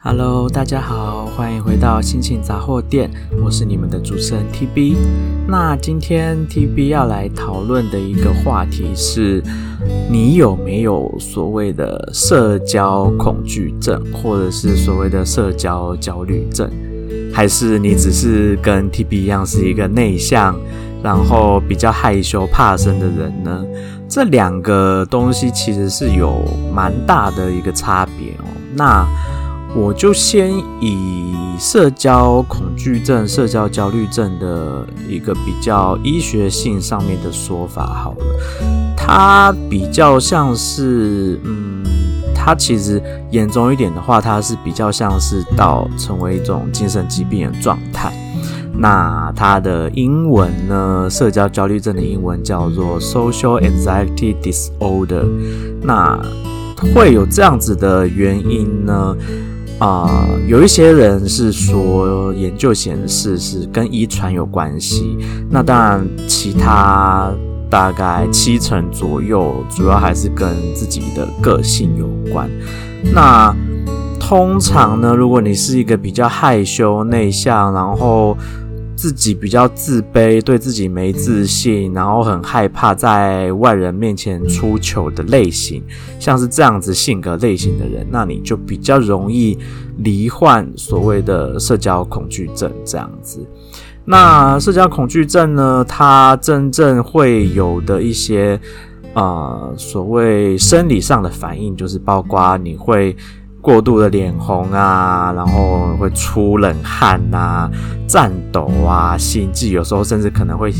Hello，大家好，欢迎回到心情杂货店，我是你们的主持人 TB。那今天 TB 要来讨论的一个话题是，你有没有所谓的社交恐惧症，或者是所谓的社交焦虑症，还是你只是跟 TB 一样是一个内向，然后比较害羞怕生的人呢？这两个东西其实是有蛮大的一个差别哦。那我就先以社交恐惧症、社交焦虑症的一个比较医学性上面的说法好了，它比较像是，嗯，它其实严重一点的话，它是比较像是到成为一种精神疾病的状态。那它的英文呢，社交焦虑症的英文叫做 Social Anxiety Disorder。那会有这样子的原因呢？啊、有一些人是说，研究显示是跟遗传有关系。那当然，其他大概七成左右，主要还是跟自己的个性有关。那通常呢，如果你是一个比较害羞内向，然后自己比较自卑，对自己没自信，然后很害怕在外人面前出糗的类型，像是这样子性格类型的人，那你就比较容易罹患所谓的社交恐惧症这样子。那社交恐惧症呢，它真正会有的一些呃所谓生理上的反应，就是包括你会。过度的脸红啊，然后会出冷汗啊，颤抖啊，心悸，有时候甚至可能会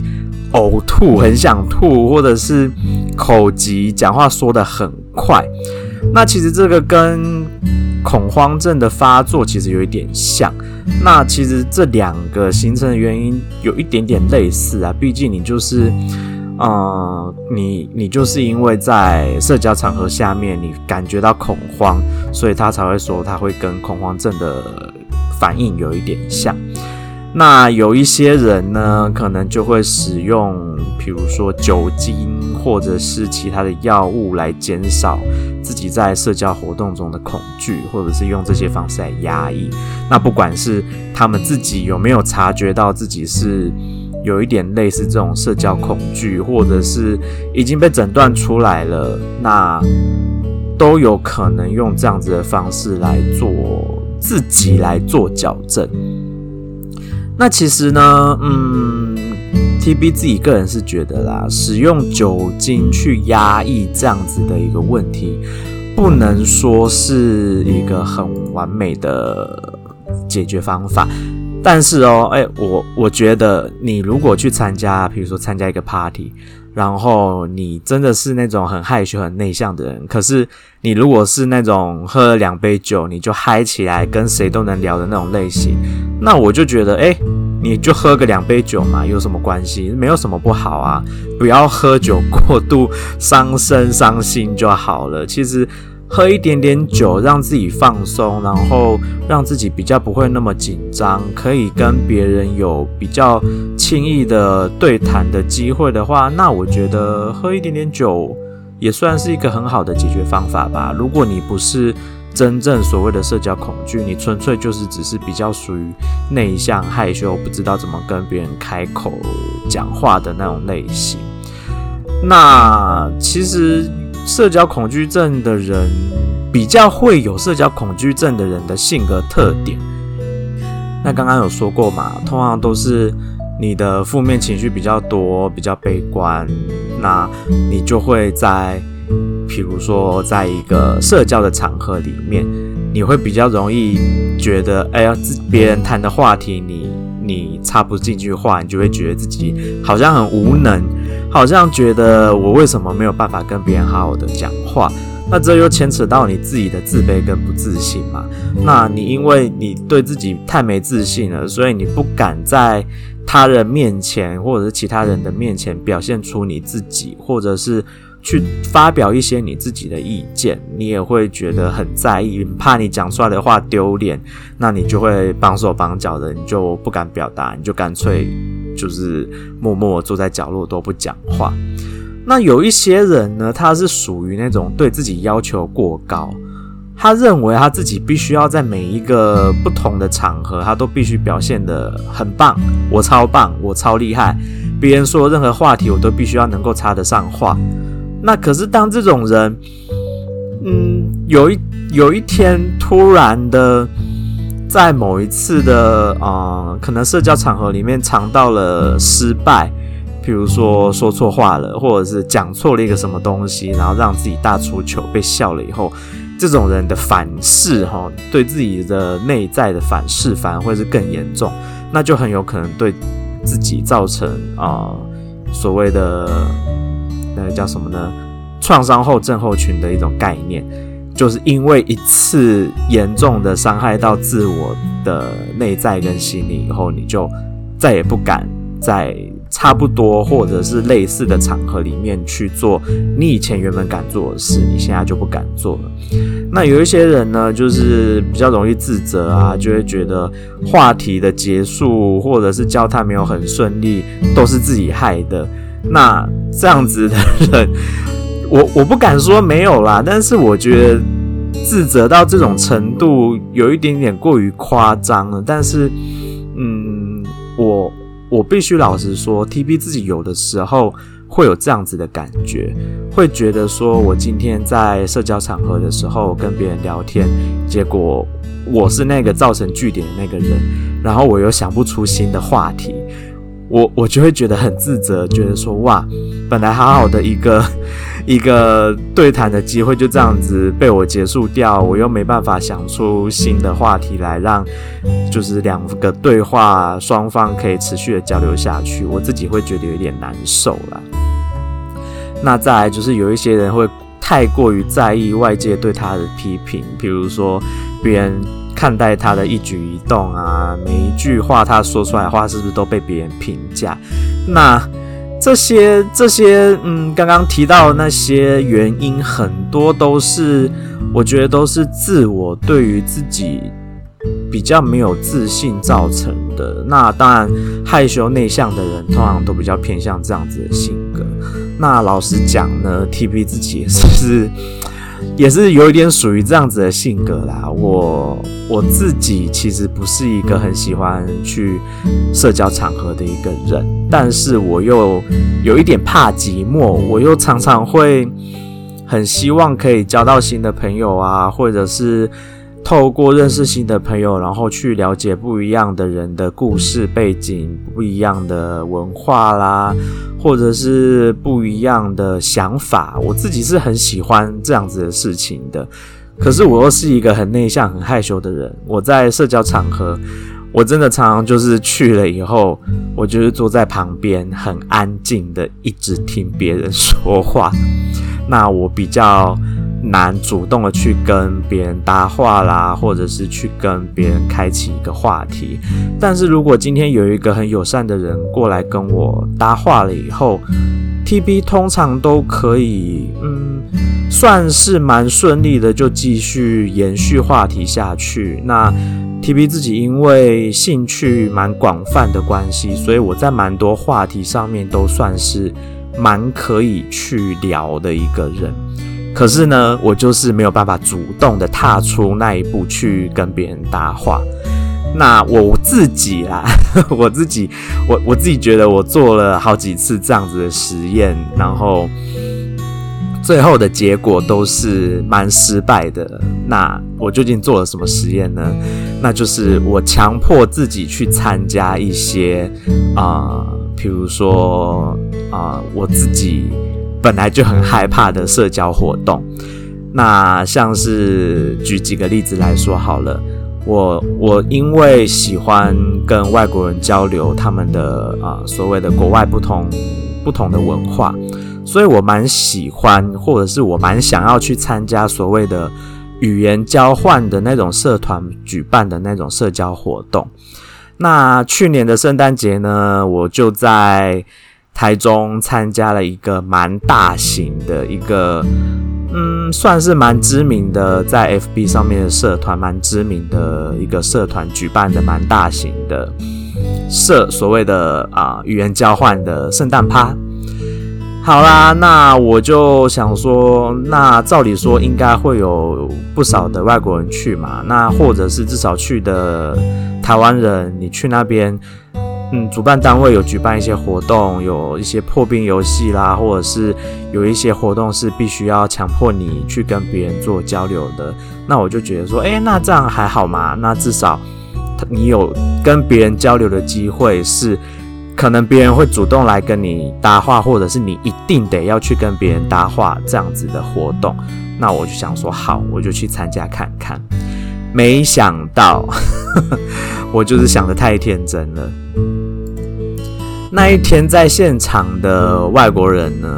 呕吐，很想吐，或者是口急，讲话说得很快。那其实这个跟恐慌症的发作其实有一点像。那其实这两个形成的原因有一点点类似啊，毕竟你就是。呃，你你就是因为在社交场合下面，你感觉到恐慌，所以他才会说他会跟恐慌症的反应有一点像。那有一些人呢，可能就会使用，比如说酒精或者是其他的药物来减少自己在社交活动中的恐惧，或者是用这些方式来压抑。那不管是他们自己有没有察觉到自己是。有一点类似这种社交恐惧，或者是已经被诊断出来了，那都有可能用这样子的方式来做自己来做矫正。那其实呢，嗯，TB 自己个人是觉得啦，使用酒精去压抑这样子的一个问题，不能说是一个很完美的解决方法。但是哦，哎，我我觉得你如果去参加，比如说参加一个 party，然后你真的是那种很害羞、很内向的人，可是你如果是那种喝了两杯酒你就嗨起来，跟谁都能聊的那种类型，那我就觉得，哎，你就喝个两杯酒嘛，有什么关系？没有什么不好啊，不要喝酒过度伤身伤心就好了。其实。喝一点点酒，让自己放松，然后让自己比较不会那么紧张，可以跟别人有比较轻易的对谈的机会的话，那我觉得喝一点点酒也算是一个很好的解决方法吧。如果你不是真正所谓的社交恐惧，你纯粹就是只是比较属于内向害羞，不知道怎么跟别人开口讲话的那种类型，那其实。社交恐惧症的人比较会有社交恐惧症的人的性格特点。那刚刚有说过嘛，通常都是你的负面情绪比较多，比较悲观，那你就会在，比如说在一个社交的场合里面，你会比较容易觉得，哎呀，别人谈的话题你你插不进去话，你就会觉得自己好像很无能。好像觉得我为什么没有办法跟别人好好的讲话？那这又牵扯到你自己的自卑跟不自信嘛？那你因为你对自己太没自信了，所以你不敢在他人面前或者是其他人的面前表现出你自己，或者是去发表一些你自己的意见，你也会觉得很在意，怕你讲出来的话丢脸，那你就会绑手绑脚的，你就不敢表达，你就干脆。就是默默坐在角落都不讲话。那有一些人呢，他是属于那种对自己要求过高，他认为他自己必须要在每一个不同的场合，他都必须表现得很棒，我超棒，我超厉害。别人说任何话题，我都必须要能够插得上话。那可是当这种人，嗯，有一有一天突然的，在某一次的啊、可能社交场合里面尝到了失败，比如说说错话了，或者是讲错了一个什么东西，然后让自己大出糗被笑了以后。这种人的反噬，哈，对自己的内在的反噬反而会是更严重，那就很有可能对自己造成啊、所谓的那个叫什么呢？创伤后症候群的一种概念，就是因为一次严重的伤害到自我的内在跟心理以后，你就再也不敢在。差不多，或者是类似的场合里面去做你以前原本敢做的事，你现在就不敢做了。那有一些人呢，就是比较容易自责啊，就会觉得话题的结束或者是交谈没有很顺利，都是自己害的。那这样子的人，我我不敢说没有啦，但是我觉得自责到这种程度有一点点过于夸张了。但是，嗯，我。我必须老实说，TB 自己有的时候会有这样子的感觉，会觉得说我今天在社交场合的时候跟别人聊天，结果我是那个造成据点的那个人，然后我又想不出新的话题，我我就会觉得很自责，觉得说哇，本来好好的一个。一个对谈的机会就这样子被我结束掉，我又没办法想出新的话题来让，就是两个对话双方可以持续的交流下去，我自己会觉得有点难受啦。那再来就是有一些人会太过于在意外界对他的批评，比如说别人看待他的一举一动啊，每一句话他说出来的话是不是都被别人评价？那。这些这些，嗯，刚刚提到的那些原因，很多都是我觉得都是自我对于自己比较没有自信造成的。那当然，害羞内向的人通常都比较偏向这样子的性格。那老实讲呢，TB 自己也是。也是有一点属于这样子的性格啦。我我自己其实不是一个很喜欢去社交场合的一个人，但是我又有一点怕寂寞，我又常常会很希望可以交到新的朋友啊，或者是。透过认识新的朋友，然后去了解不一样的人的故事背景、不一样的文化啦，或者是不一样的想法。我自己是很喜欢这样子的事情的。可是我又是一个很内向、很害羞的人。我在社交场合，我真的常常就是去了以后，我就是坐在旁边，很安静的一直听别人说话。那我比较。难主动的去跟别人搭话啦，或者是去跟别人开启一个话题。但是如果今天有一个很友善的人过来跟我搭话了以后，TB 通常都可以，嗯，算是蛮顺利的，就继续延续话题下去。那 TB 自己因为兴趣蛮广泛的关系，所以我在蛮多话题上面都算是蛮可以去聊的一个人。可是呢，我就是没有办法主动的踏出那一步去跟别人搭话。那我自己啦，我自己，我我自己觉得我做了好几次这样子的实验，然后最后的结果都是蛮失败的。那我究竟做了什么实验呢？那就是我强迫自己去参加一些啊，比如说啊，我自己。本来就很害怕的社交活动，那像是举几个例子来说好了，我我因为喜欢跟外国人交流他们的啊、所谓的国外不同不同的文化，所以我蛮喜欢或者是我蛮想要去参加所谓的语言交换的那种社团举办的那种社交活动。那去年的圣诞节呢，我就在。台中参加了一个蛮大型的一个，嗯，算是蛮知名的，在 FB 上面的社团，蛮知名的一个社团举办的蛮大型的社，所谓的啊语言交换的圣诞趴，好啦，那我就想说，那照理说应该会有不少的外国人去嘛，那或者是至少去的台湾人，你去那边。嗯，主办单位有举办一些活动，有一些破冰游戏啦，或者是有一些活动是必须要强迫你去跟别人做交流的。那我就觉得说，诶，那这样还好嘛？那至少你有跟别人交流的机会，是可能别人会主动来跟你搭话，或者是你一定得要去跟别人搭话这样子的活动。那我就想说，好，我就去参加看看。没想到，我就是想的太天真了。那一天在现场的外国人呢，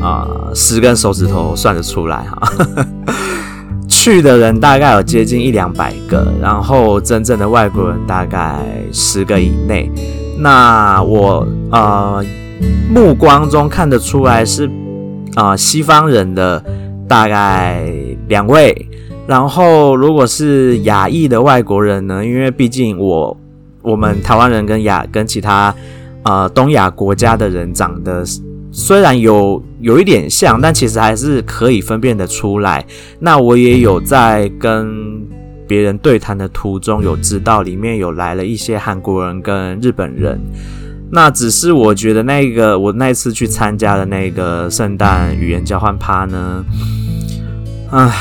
啊、十根手指头算得出来哈。去的人大概有接近一两百个，然后真正的外国人大概十个以内。那我呃目光中看得出来是啊、西方人的大概两位，然后如果是亚裔的外国人呢，因为毕竟我我们台湾人跟亚跟其他。呃，东亚国家的人长得虽然有有一点像，但其实还是可以分辨得出来。那我也有在跟别人对谈的途中，有知道里面有来了一些韩国人跟日本人。那只是我觉得那个我那次去参加的那个圣诞语言交换趴呢，唉，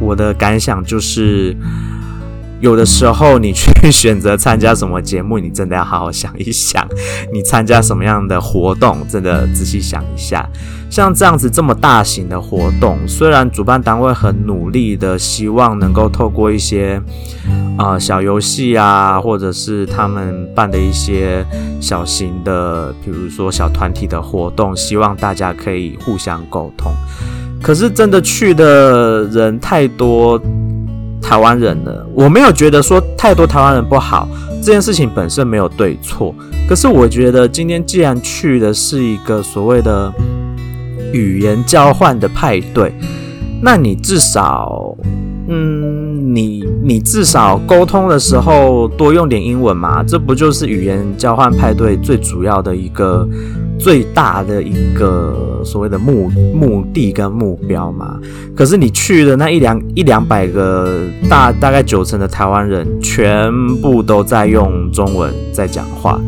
我的感想就是。有的时候，你去选择参加什么节目，你真的要好好想一想。你参加什么样的活动，真的仔细想一下。像这样子这么大型的活动，虽然主办单位很努力的希望能够透过一些啊、呃、小游戏啊，或者是他们办的一些小型的，比如说小团体的活动，希望大家可以互相沟通。可是真的去的人太多。台湾人了，我没有觉得说太多台湾人不好，这件事情本身没有对错。可是我觉得今天既然去的是一个所谓的语言交换的派对，那你至少，嗯，你你至少沟通的时候多用点英文嘛，这不就是语言交换派对最主要的一个？最大的一个所谓的目目的跟目标嘛，可是你去的那一两一两百个大大概九成的台湾人全部都在用中文在讲话，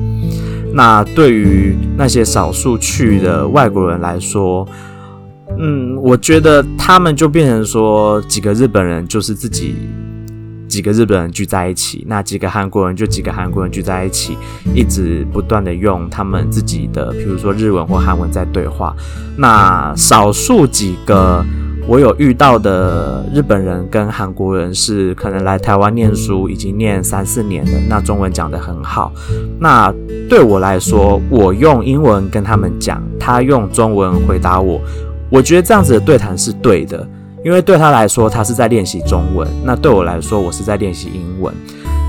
那对于那些少数去的外国人来说，嗯，我觉得他们就变成说几个日本人就是自己。几个日本人聚在一起，那几个韩国人就几个韩国人聚在一起，一直不断的用他们自己的，比如说日文或韩文在对话。那少数几个我有遇到的日本人跟韩国人是可能来台湾念书，已经念三四年了，那中文讲得很好。那对我来说，我用英文跟他们讲，他用中文回答我，我觉得这样子的对谈是对的。因为对他来说，他是在练习中文；那对我来说，我是在练习英文。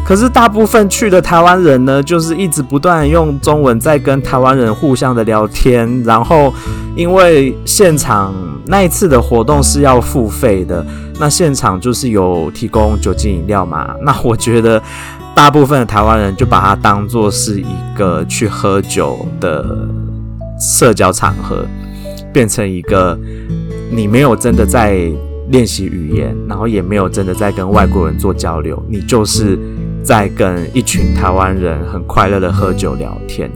可是大部分去的台湾人呢，就是一直不断用中文在跟台湾人互相的聊天。然后，因为现场那一次的活动是要付费的，那现场就是有提供酒精饮料嘛。那我觉得，大部分的台湾人就把它当作是一个去喝酒的社交场合，变成一个。你没有真的在练习语言，然后也没有真的在跟外国人做交流，你就是在跟一群台湾人很快乐的喝酒聊天。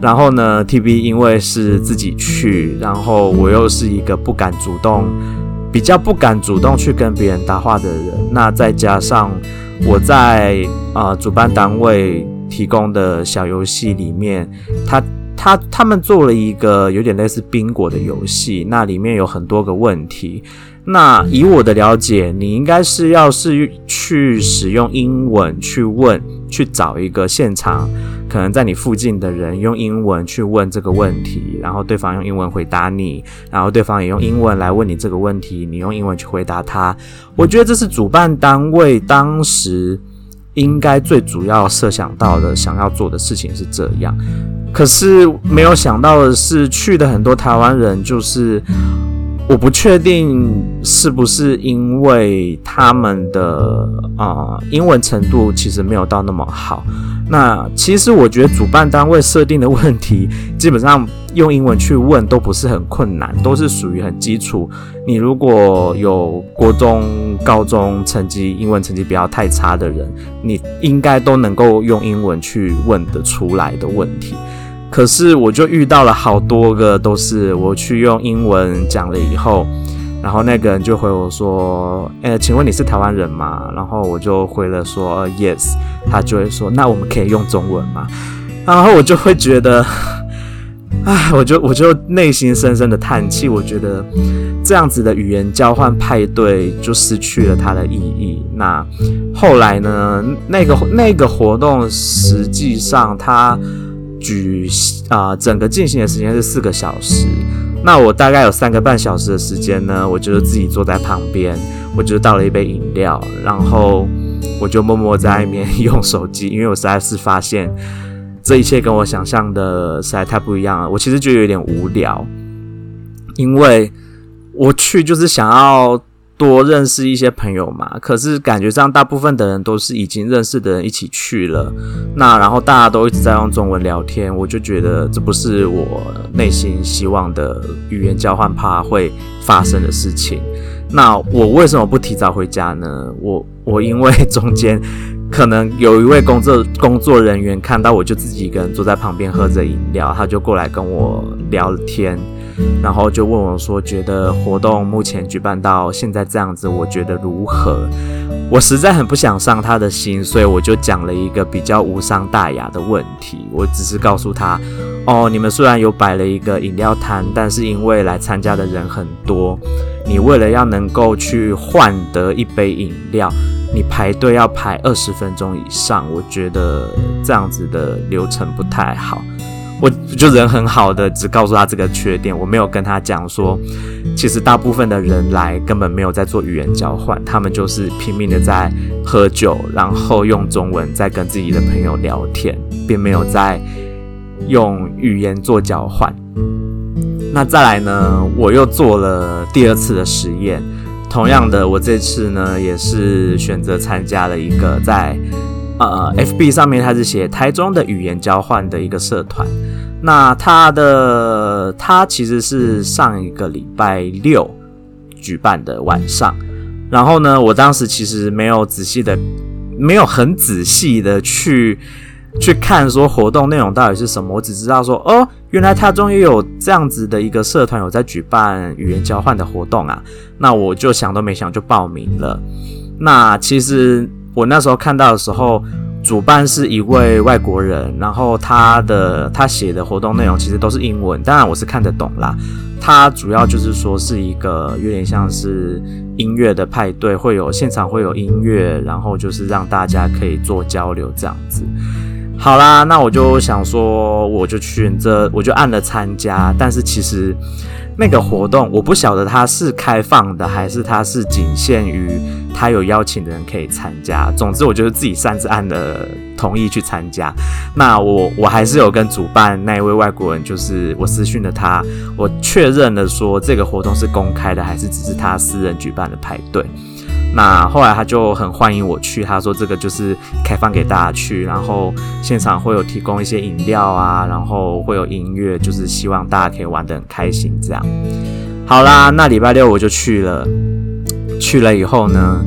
然后呢，TB 因为是自己去，然后我又是一个不敢主动、比较不敢主动去跟别人搭话的人，那再加上我在啊、主办单位提供的小游戏里面，他。他他们做了一个有点类似宾果的游戏，那里面有很多个问题。那以我的了解，你应该是要是去使用英文去问，去找一个现场可能在你附近的人用英文去问这个问题，然后对方用英文回答你，然后对方也用英文来问你这个问题，你用英文去回答他。我觉得这是主办单位当时应该最主要设想到的，想要做的事情是这样。可是没有想到的是，去的很多台湾人，就是我不确定是不是因为他们的啊、英文程度其实没有到那么好。那其实我觉得主办单位设定的问题，基本上用英文去问都不是很困难，都是属于很基础。你如果有国中、高中成绩英文成绩不要太差的人，你应该都能够用英文去问得出来的问题。可是我就遇到了好多个，都是我去用英文讲了以后，然后那个人就回我说：“诶，请问你是台湾人吗？”然后我就回了说：“Yes。”他就会说：“那我们可以用中文吗？”然后我就会觉得，唉，我就我就内心深深的叹气。我觉得这样子的语言交换派对就失去了它的意义。那后来呢？那个那个活动实际上它。举啊、整个进行的时间是四个小时。那我大概有三个半小时的时间呢，我就自己坐在旁边，我就倒了一杯饮料，然后我就默默在外面 用手机，因为我实在是发现这一切跟我想象的实在太不一样了。我其实就有点无聊，因为我去就是想要。多认识一些朋友嘛，可是感觉上大部分的人都是已经认识的人一起去了，那然后大家都一直在用中文聊天，我就觉得这不是我内心希望的语言交换怕会发生的事情。那我为什么不提早回家呢？我我因为中间可能有一位工作工作人员看到我就自己一个人坐在旁边喝着饮料，他就过来跟我聊天。然后就问我说：“觉得活动目前举办到现在这样子，我觉得如何？”我实在很不想伤他的心，所以我就讲了一个比较无伤大雅的问题。我只是告诉他：“哦，你们虽然有摆了一个饮料摊，但是因为来参加的人很多，你为了要能够去换得一杯饮料，你排队要排二十分钟以上。我觉得这样子的流程不太好。”我就人很好的，只告诉他这个缺点，我没有跟他讲说，其实大部分的人来根本没有在做语言交换，他们就是拼命的在喝酒，然后用中文在跟自己的朋友聊天，并没有在用语言做交换。那再来呢，我又做了第二次的实验，同样的，我这次呢也是选择参加了一个在。呃，FB 上面他是写台中的语言交换的一个社团，那他的他其实是上一个礼拜六举办的晚上，然后呢，我当时其实没有仔细的，没有很仔细的去去看说活动内容到底是什么，我只知道说哦，原来他终于有这样子的一个社团有在举办语言交换的活动啊，那我就想都没想就报名了，那其实。我那时候看到的时候，主办是一位外国人，然后他的他写的活动内容其实都是英文，当然我是看得懂啦。他主要就是说是一个有点像是音乐的派对，会有现场会有音乐，然后就是让大家可以做交流这样子。好啦，那我就想说，我就选择，我就按了参加，但是其实。那个活动我不晓得它是开放的还是它是仅限于他有邀请的人可以参加。总之，我就是自己擅自按了同意去参加。那我我还是有跟主办那一位外国人，就是我私讯了他，我确认了说这个活动是公开的还是只是他私人举办的派对。那后来他就很欢迎我去，他说这个就是开放给大家去，然后现场会有提供一些饮料啊，然后会有音乐，就是希望大家可以玩得很开心这样。好啦，那礼拜六我就去了，去了以后呢，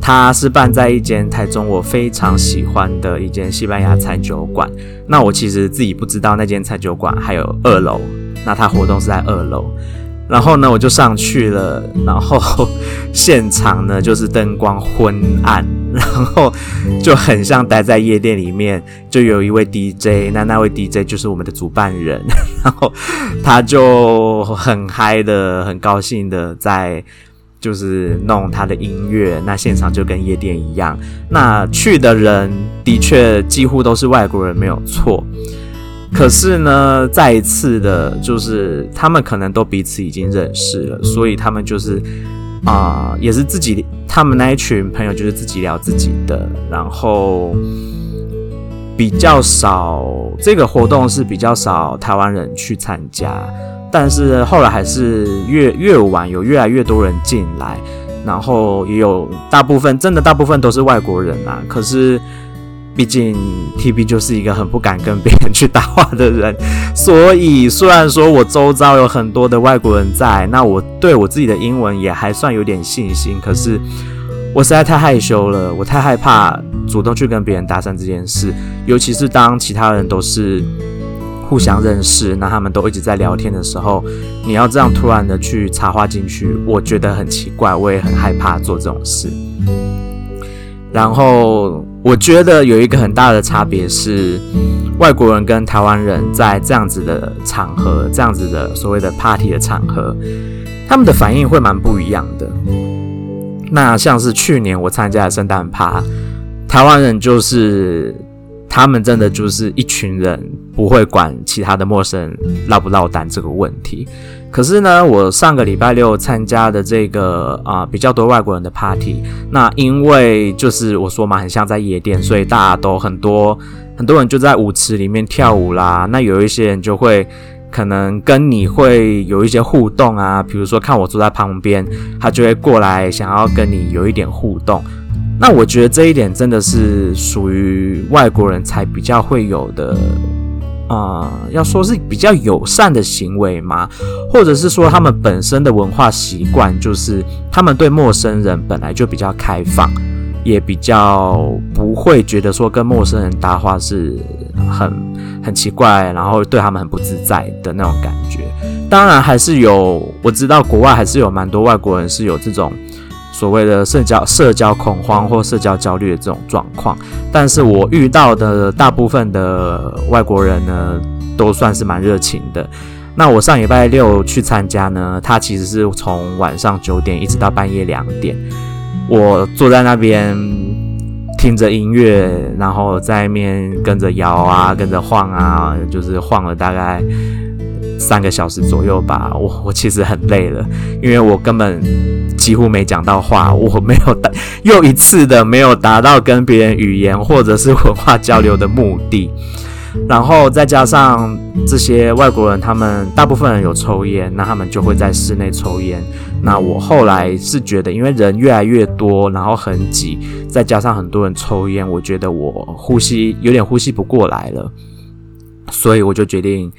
他是办在一间台中我非常喜欢的一间西班牙餐酒馆。那我其实自己不知道那间餐酒馆还有二楼，那他活动是在二楼。然后呢，我就上去了，然后 现场呢就是灯光昏暗，然后就很像待在夜店里面，就有一位 DJ，那那位 DJ 就是我们的主办人，然后他就很嗨的、很高兴的在就是弄他的音乐，那现场就跟夜店一样，那去的人的确几乎都是外国人，没有错。可是呢，再一次的，就是他们可能都彼此已经认识了，所以他们就是啊、也是自己，他们那一群朋友就是自己聊自己的，然后比较少这个活动是比较少台湾人去参加，但是后来还是越越晚有越来越多人进来，然后也有大部分真的大部分都是外国人啊，可是。毕竟 TB 就是一个很不敢跟别人去搭话的人，所以虽然说我周遭有很多的外国人在，那我对我自己的英文也还算有点信心，可是我实在太害羞了，我太害怕主动去跟别人搭讪这件事，尤其是当其他人都是互相认识，那他们都一直在聊天的时候，你要这样突然的去插话进去，我觉得很奇怪，我也很害怕做这种事，然后。我觉得有一个很大的差别是，外国人跟台湾人在这样子的场合，这样子的所谓的 party 的场合，他们的反应会蛮不一样的。那像是去年我参加的圣诞趴，台湾人就是。他们真的就是一群人，不会管其他的陌生人落不落单这个问题。可是呢，我上个礼拜六参加的这个啊、比较多外国人的 party，那因为就是我说嘛，很像在夜店，所以大家都很多很多人就在舞池里面跳舞啦。那有一些人就会可能跟你会有一些互动啊，比如说看我坐在旁边，他就会过来想要跟你有一点互动。那我觉得这一点真的是属于外国人才比较会有的，呃，要说是比较友善的行为吗？或者是说他们本身的文化习惯，就是他们对陌生人本来就比较开放，也比较不会觉得说跟陌生人搭话是很很奇怪，然后对他们很不自在的那种感觉。当然还是有，我知道国外还是有蛮多外国人是有这种。所谓的社交社交恐慌或社交焦虑的这种状况，但是我遇到的大部分的外国人呢，都算是蛮热情的。那我上礼拜六去参加呢，他其实是从晚上九点一直到半夜两点，我坐在那边听着音乐，然后在那边跟着摇啊，跟着晃啊，就是晃了大概。三个小时左右吧，我我其实很累了，因为我根本几乎没讲到话，我没有达又一次的没有达到跟别人语言或者是文化交流的目的，然后再加上这些外国人，他们大部分人有抽烟，那他们就会在室内抽烟。那我后来是觉得，因为人越来越多，然后很挤，再加上很多人抽烟，我觉得我呼吸有点呼吸不过来了，所以我就决定。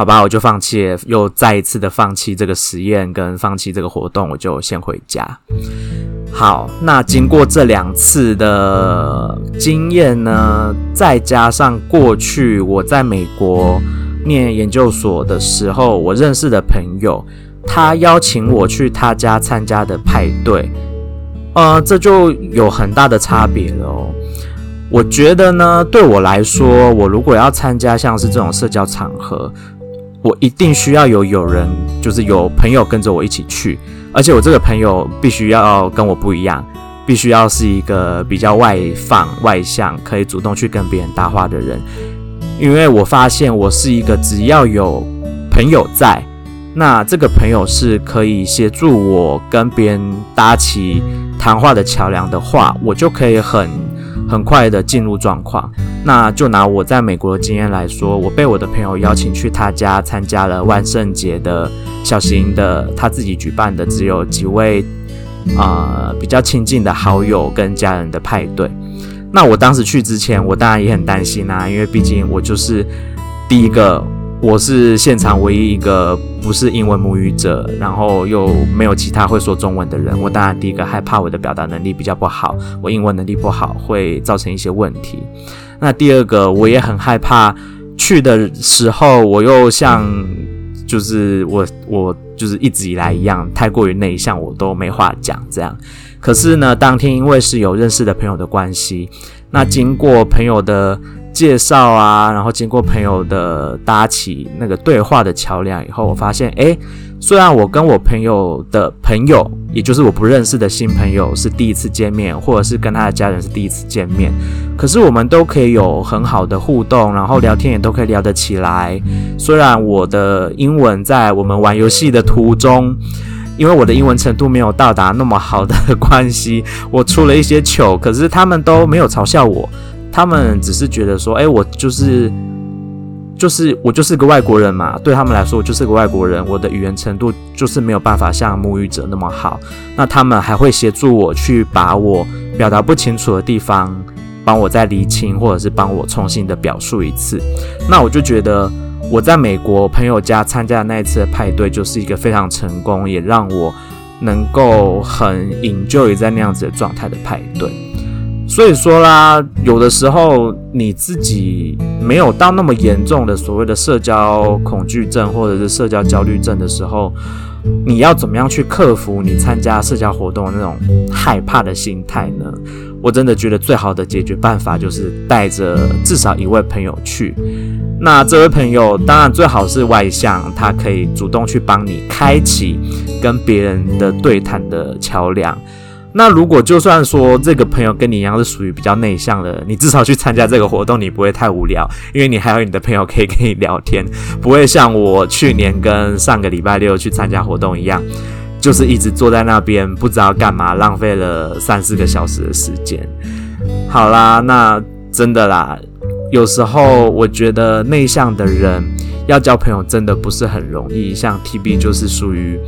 好吧，我就放弃，又再一次的放弃这个实验跟放弃这个活动，我就先回家。好，那经过这两次的经验呢，再加上过去我在美国念研究所的时候，我认识的朋友，他邀请我去他家参加的派对，呃，这就有很大的差别了哦。我觉得呢，对我来说，我如果要参加像是这种社交场合，我一定需要有有人，就是有朋友跟着我一起去，而且我这个朋友必须要跟我不一样，必须要是一个比较外放、外向，可以主动去跟别人搭话的人。因为我发现我是一个只要有朋友在，那这个朋友是可以协助我跟别人搭起谈话的桥梁的话，我就可以很。很快的进入状况，那就拿我在美国的经验来说，我被我的朋友邀请去他家参加了万圣节的小型的他自己举办的，只有几位啊、比较亲近的好友跟家人的派对。那我当时去之前，我当然也很担心啊，因为毕竟我就是第一个。我是现场唯一一个不是英文母语者，然后又没有其他会说中文的人。我当然第一个害怕我的表达能力比较不好，我英文能力不好会造成一些问题。那第二个，我也很害怕去的时候，我又像就是我我就是一直以来一样，太过于内向，我都没话讲这样。可是呢，当天因为是有认识的朋友的关系，那经过朋友的。介绍啊，然后经过朋友的搭起那个对话的桥梁以后，我发现，诶，虽然我跟我朋友的朋友，也就是我不认识的新朋友是第一次见面，或者是跟他的家人是第一次见面，可是我们都可以有很好的互动，然后聊天也都可以聊得起来。虽然我的英文在我们玩游戏的途中，因为我的英文程度没有到达那么好的关系，我出了一些糗，可是他们都没有嘲笑我。他们只是觉得说，哎，我就是，就是我就是个外国人嘛。对他们来说，我就是个外国人，我的语言程度就是没有办法像母语者那么好。那他们还会协助我去把我表达不清楚的地方帮我再厘清，或者是帮我重新的表述一次。那我就觉得我在美国朋友家参加的那一次的派对，就是一个非常成功，也让我能够很 enjoy 在那样子的状态的派对。所以说啦，有的时候你自己没有到那么严重的所谓的社交恐惧症或者是社交焦虑症的时候，你要怎么样去克服你参加社交活动的那种害怕的心态呢？我真的觉得最好的解决办法就是带着至少一位朋友去。那这位朋友当然最好是外向，他可以主动去帮你开启跟别人的对谈的桥梁。那如果就算说这个朋友跟你一样是属于比较内向的，你至少去参加这个活动，你不会太无聊，因为你还有你的朋友可以跟你聊天，不会像我去年跟上个礼拜六去参加活动一样，就是一直坐在那边不知道干嘛，浪费了三四个小时的时间。好啦，那真的啦，有时候我觉得内向的人要交朋友真的不是很容易，像 TB 就是属于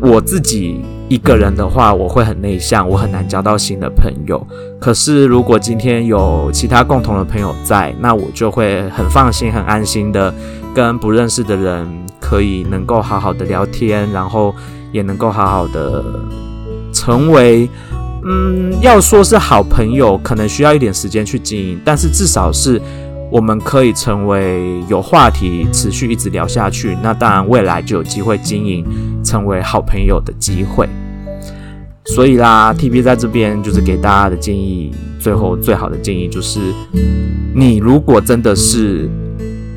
我自己。一个人的话，我会很内向，我很难交到新的朋友。可是如果今天有其他共同的朋友在，那我就会很放心、很安心的跟不认识的人可以能够好好的聊天，然后也能够好好的成为，嗯，要说是好朋友，可能需要一点时间去经营，但是至少是。我们可以成为有话题持续一直聊下去，那当然未来就有机会经营成为好朋友的机会。所以啦，TB 在这边就是给大家的建议，最后最好的建议就是，你如果真的是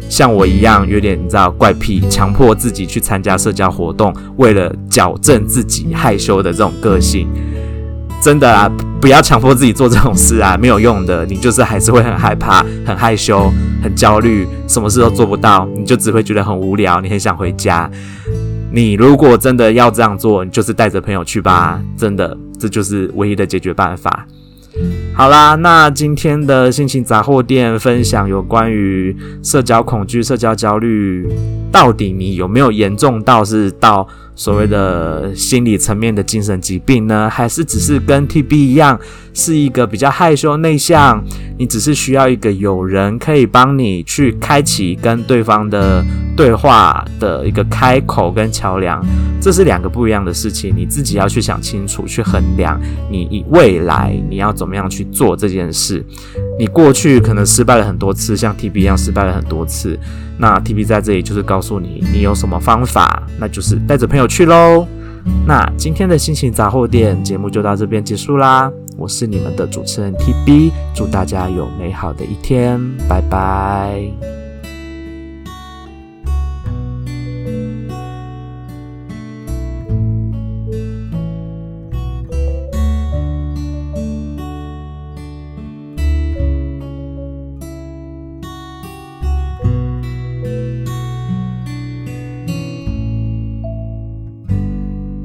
像我一样有点你知道怪癖，强迫自己去参加社交活动，为了矫正自己害羞的这种个性。真的啊，不要强迫自己做这种事啊，没有用的。你就是还是会很害怕、很害羞、很焦虑，什么事都做不到，你就只会觉得很无聊，你很想回家。你如果真的要这样做，你就是带着朋友去吧，真的，这就是唯一的解决办法。好啦，那今天的心情杂货店分享有关于社交恐惧、社交焦虑，到底你有没有严重到是到所谓的心理层面的精神疾病呢？还是只是跟 TB 一样，是一个比较害羞内向？你只是需要一个有人可以帮你去开启跟对方的对话的一个开口跟桥梁，这是两个不一样的事情，你自己要去想清楚，去衡量你未来你要怎么样去做这件事。你过去可能失败了很多次，像 TB 一样失败了很多次，那 TB 在这里就是告诉你，你有什么方法，那就是带着朋友去喽。那今天的心情杂货店节目就到这边结束啦，我是你们的主持人 TB，祝大家有美好的一天，拜拜。